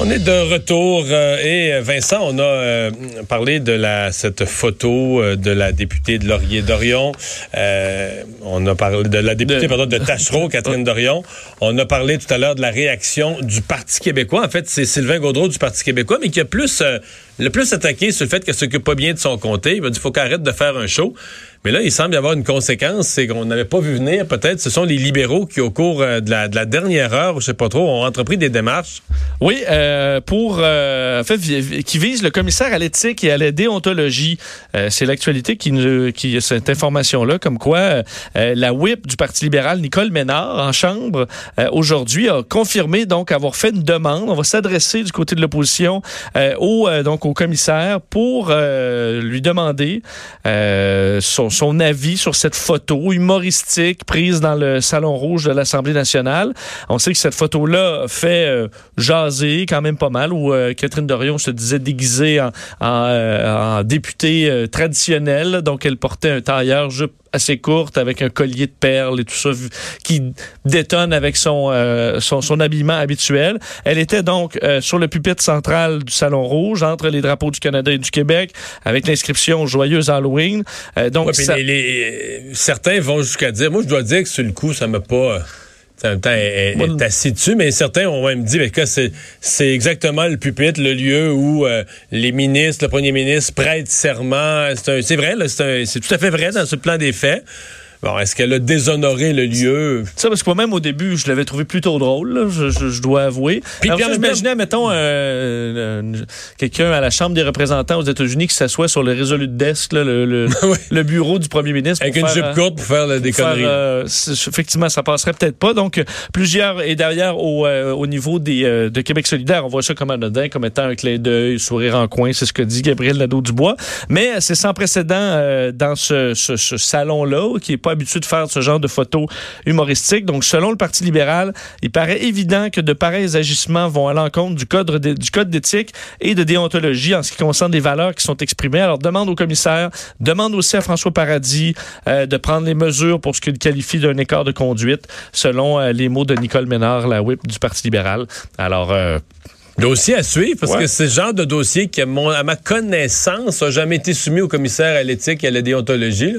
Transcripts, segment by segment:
On est de retour euh, et euh, Vincent, on a euh, parlé de la cette photo euh, de la députée de Laurier Dorion. on a parlé de la députée pardon de Tachereau, Catherine Dorion. On a parlé tout à l'heure de la réaction du Parti québécois. En fait, c'est Sylvain Gaudreau du Parti québécois, mais qui a plus le plus attaqué sur le fait qu'elle s'occupe pas bien de son comté. Il m'a dit faut qu'elle arrête de faire un show. Mais là, il semble y avoir une conséquence, c'est qu'on n'avait pas vu venir. Peut-être, ce sont les libéraux qui, au cours euh, de la, de la dernière heure, je sais pas trop, ont entrepris des démarches. Oui, euh, pour euh, en fait, qui vise le commissaire à l'éthique et à la déontologie. C'est l'actualité qui, a cette information-là, comme quoi la whip du Parti libéral, Nicole Ménard, en chambre aujourd'hui, a confirmé donc avoir fait une demande. On va s'adresser du côté de l'opposition au donc au commissaire pour lui demander son son, avis sur cette photo humoristique prise dans le Salon Rouge de l'Assemblée nationale. On sait que cette photo-là fait euh, jaser quand même pas mal, où euh, Catherine Dorion se disait déguisée en, euh, députée traditionnelle. Donc, elle portait un tailleur jupe assez courte avec un collier de perles et tout ça qui détonne avec son, euh, son, son, habillement habituel. Elle était donc euh, sur le pupitre central du Salon Rouge entre les drapeaux du Canada et du Québec avec l'inscription Joyeuse Halloween. Euh, donc certains vont jusqu'à dire, moi je dois dire que sur le coup ça m'a pas en même temps, elle, est dessus, mais certains ont même dit que c'est exactement le pupitre, le lieu où euh, les ministres, le premier ministre prêtent serment. C'est vrai, c'est tout à fait vrai dans ce plan des faits. Bon, est-ce qu'elle a déshonoré le lieu? Ça, parce que moi-même, au début, je l'avais trouvé plutôt drôle, je, dois avouer. Puis, Alors, j'imaginais, mettons, euh, euh, quelqu'un à la Chambre des représentants aux États-Unis qui s'assoit sur le résolu desk, le, le, bureau du premier ministre. Avec une jupe euh, courte pour faire la déconnerie. effectivement, ça passerait peut-être pas. Donc, plusieurs, et derrière, au, au niveau des, de Québec solidaire, on voit ça comme anodin, comme étant un clé d'œil, sourire en coin, c'est ce que dit Gabriel Nadeau-Dubois. Mais c'est sans précédent dans ce, ce, ce salon-là, qui est pas habitué de faire ce genre de photos humoristiques. Donc, selon le Parti libéral, il paraît évident que de pareils agissements vont à l'encontre du code, du code d'éthique et de déontologie en ce qui concerne les valeurs qui sont exprimées. Alors, demande au commissaire, demande aussi à François Paradis euh, de prendre les mesures pour ce qu'il qualifie d'un écart de conduite, selon euh, les mots de Nicole Ménard, la whip du Parti libéral. Alors, euh, Dossier à suivre, parce que c'est le genre de dossier qui, à, ma connaissance, n'a jamais été soumis au commissaire à l'éthique et à la déontologie.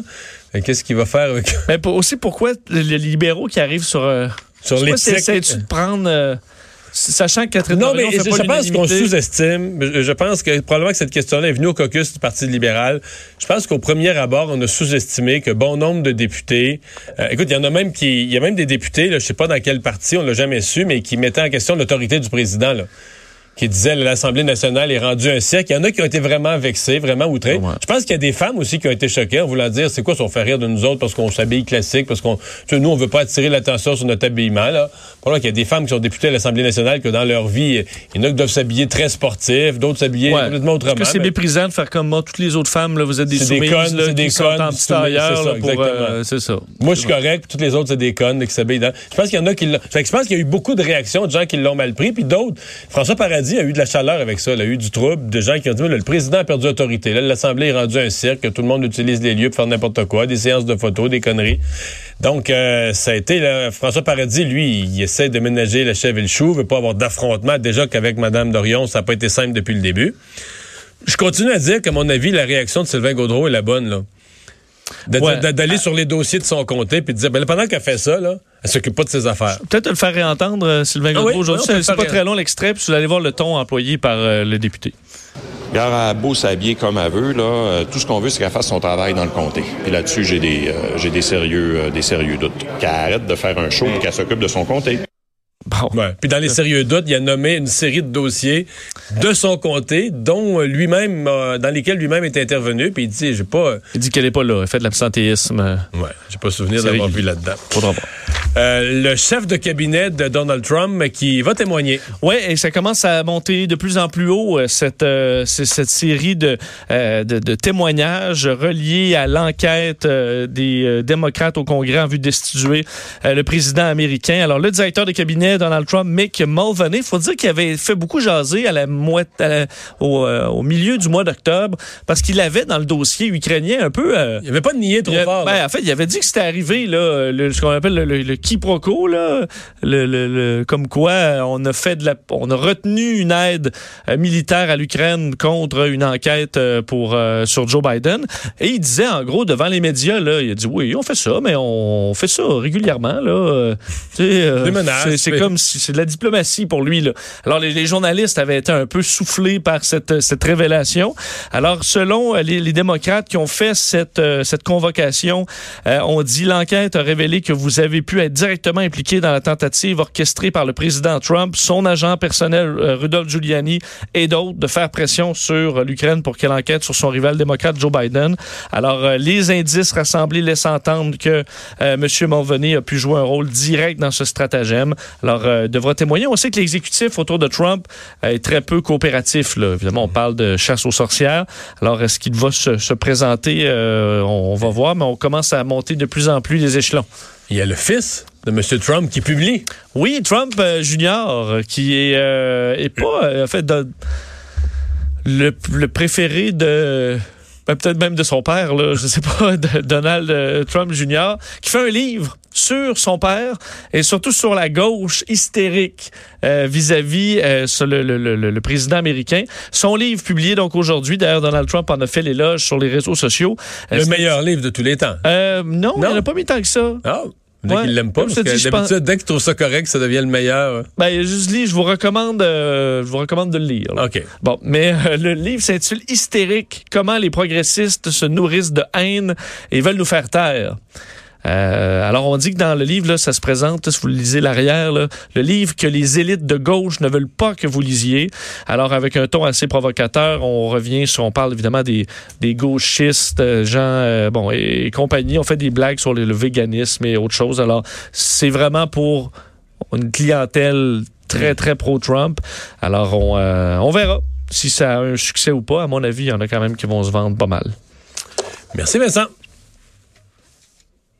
Qu'est-ce qu'il va faire avec... Mais aussi, pourquoi les libéraux qui arrivent sur... Euh, sur l'éthique... de prendre... Euh, sachant que Catherine Non, mais je, pense qu'on sous-estime. Je pense que probablement que cette question-là est venue au caucus du Parti libéral. Je pense qu'au premier abord, on a sous-estimé que bon nombre de députés. Euh, écoute, il y en a même qui, il y a même des députés, là, je sais pas dans quel parti, on l'a jamais su, mais qui mettaient en question l'autorité du président. Là qui disait que l'Assemblée nationale est rendue un siècle. Il y en a qui ont été vraiment vexés, vraiment outrés. Je pense qu'il y a des femmes aussi qui ont été choquées en voulant dire c'est quoi si on fait rire de nous autres parce qu'on s'habille classique, parce qu'on nous on veut pas attirer l'attention sur notre habillement là. Pour qu'il y a des femmes qui sont députées à l'Assemblée nationale que dans leur vie, il y en a qui doivent s'habiller très sportif, d'autres s'habiller complètement autrement. Est-ce que c'est méprisant de faire comme moi toutes les autres femmes là, vous êtes des soumises, des des connes, en petit euh, c'est ça. Moi je suis correct, toutes les autres c'est des connes qui s'habillent Je pense qu'il y en a qui je pense qu'il y a eu beaucoup de réactions de gens qui l'ont mal pris puis d'autres François Paradis a eu de la chaleur avec ça. Il a eu du trouble, de gens qui ont dit, le président a perdu autorité. Là, l'Assemblée est rendue un cirque, que tout le monde utilise les lieux pour faire n'importe quoi, des séances de photos, des conneries. Donc, euh, ça a été, François Paradis, lui, il essaie de ménager la chèvre et le chou, veut pas avoir d'affrontement. Déjà qu'avec Mme Dorion, ça n'a pas été simple depuis le début. Je continue à dire qu'à mon avis, la réaction de Sylvain Gaudreau est la bonne, là. D'aller sur les dossiers de son comté puis de dire, ben, pendant qu'elle fait ça, là, elle s'occupe pas de ses affaires. Peut-être le faire réentendre, euh, Sylvain ah Gaudreau, aujourd'hui. c'est pas très long l'extrait, puis vous allez voir le ton employé par euh, le député. Gare à beau s'habiller comme elle veut, là, euh, tout ce qu'on veut, c'est qu'elle fasse son travail dans le comté. Et là-dessus, j'ai des, j'ai des sérieux, des sérieux doutes. Qu'elle arrête de faire un show et qu'elle s'occupe de son comté. Puis dans les sérieux doutes, il a nommé une série de dossiers de son comté, dont lui-même, dans lesquels lui-même est intervenu. Puis il dit, j'ai pas. Il dit qu'elle est pas là. Elle fait de l'absentéisme. Ouais, j'ai pas souvenir d'avoir vu là-dedans. Faudra voir. Euh, le chef de cabinet de Donald Trump qui va témoigner. Oui, et ça commence à monter de plus en plus haut, cette, cette série de, de, de, témoignages reliés à l'enquête des démocrates au Congrès en vue de destituer le président américain. Alors, le directeur de cabinet Donald Trump, Mick Mulvaney, il faut dire qu'il avait fait beaucoup jaser à la, au, au, milieu du mois d'octobre parce qu'il avait dans le dossier ukrainien un peu... il n'y avait pas de nier trop fort. Ben, en fait, il avait dit que c'était arrivé, là, le, ce qu'on appelle le, le, quiproquo, là, le, comme quoi on a fait de la, on a retenu une aide euh, militaire à l'Ukraine contre une enquête euh, pour euh, sur Joe Biden. Et il disait en gros devant les médias, là, il a dit oui, on fait ça, mais on fait ça régulièrement, là. c'est comme si c'est de la diplomatie pour lui, là. Alors les, journalistes avaient été un peu soufflés par cette, cette révélation. Alors selon les, les démocrates qui ont fait cette, cette convocation, on dit l'enquête a révélé que vous avez pu être directement impliqué dans la tentative orchestrée par le président Trump, son agent personnel euh, Rudolph Giuliani et d'autres de faire pression sur l'Ukraine pour qu'elle enquête sur son rival démocrate Joe Biden. Alors, euh, les indices rassemblés laissent entendre que euh, M. Mulvaney a pu jouer un rôle direct dans ce stratagème. Alors, devra témoigner. On sait que l'exécutif autour de Trump est très peu coopératif. Là. Évidemment, on parle de chasse aux sorcières. Alors, est-ce qu'il va se, se présenter? on, on va voir, mais on commence à monter de plus en plus les échelons. Il y a le fils de M. Trump qui publie. Oui, Trump euh, Junior, qui est, euh, est pas, euh, en fait, le, préféré de ben, peut-être même de son père, là, je sais pas, Donald Trump Jr., qui fait un livre sur son père et surtout sur la gauche hystérique vis-à-vis le, le, le, président américain. Son livre publié donc aujourd'hui, d'ailleurs Donald Trump en a fait l'éloge sur les réseaux sociaux. Le meilleur livre de tous les temps. non, non, il n'a pas mis tant que ça. Oh. Dès qu'il l'aime pas, parce que d'habitude, dès qu'il trouve ça correct, ça devient le meilleur. Ben, juste lis, je vous recommande, euh, je vous recommande de le lire. OK. Bon, mais euh, le livre s'intitule Hystérique, comment les progressistes se nourrissent de haine et veulent nous faire taire. Euh, alors, on dit que dans le livre, ça se présente, si vous lisez l'arrière, le livre que les élites de gauche ne veulent pas que vous lisiez. Alors, avec un ton assez provocateur, on revient sur, on parle évidemment des, des gauchistes, euh, gens, euh, bon, et, compagnie. On fait des blagues sur le, véganisme et autre chose. Alors, c'est vraiment pour une clientèle très, très pro-Trump. Alors, on, on verra si ça a un succès ou pas. À mon avis, il y en a quand même qui vont se vendre pas mal. Merci Vincent.